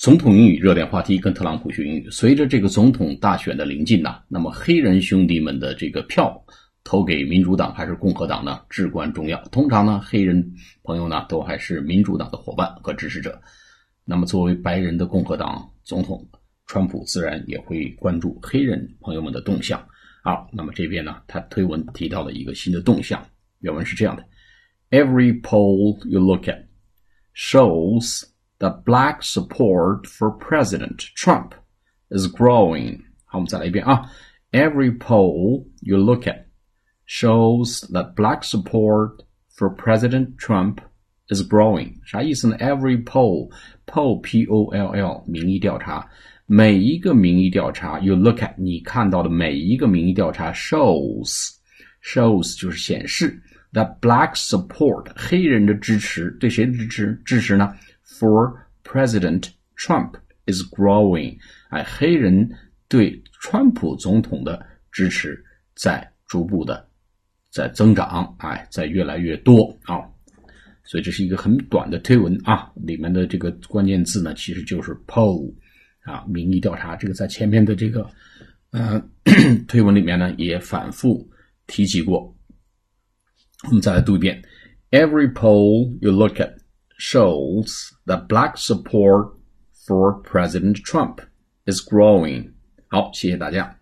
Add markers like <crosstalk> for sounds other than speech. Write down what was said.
总统英语热点话题，跟特朗普学英语。随着这个总统大选的临近呐，那么黑人兄弟们的这个票投给民主党还是共和党呢，至关重要。通常呢，黑人朋友呢都还是民主党的伙伴和支持者。那么作为白人的共和党总统，川普自然也会关注黑人朋友们的动向。好，那么这边呢，他推文提到了一个新的动向，原文是这样的：Every poll you look at shows. that black support for President Trump is growing. growing。好，我们再来一遍啊。Every ah, poll you look at shows that black support for President Trump is growing。啥意思呢？Every poll poll p o l l 民意调查，每一个民意调查，you look at 你看到的每一个民意调查 shows shows 就是显示 that black support 黑人的支持对谁的支持支持呢？？for President Trump is growing，哎，黑人对川普总统的支持在逐步的在增长，哎，在越来越多啊，所以这是一个很短的推文啊，里面的这个关键字呢，其实就是 poll 啊，民意调查，这个在前面的这个呃 <coughs> 推文里面呢也反复提及过。我们再来读一遍，Every poll you look at。shows that black support for President Trump is growing。好，谢谢大家。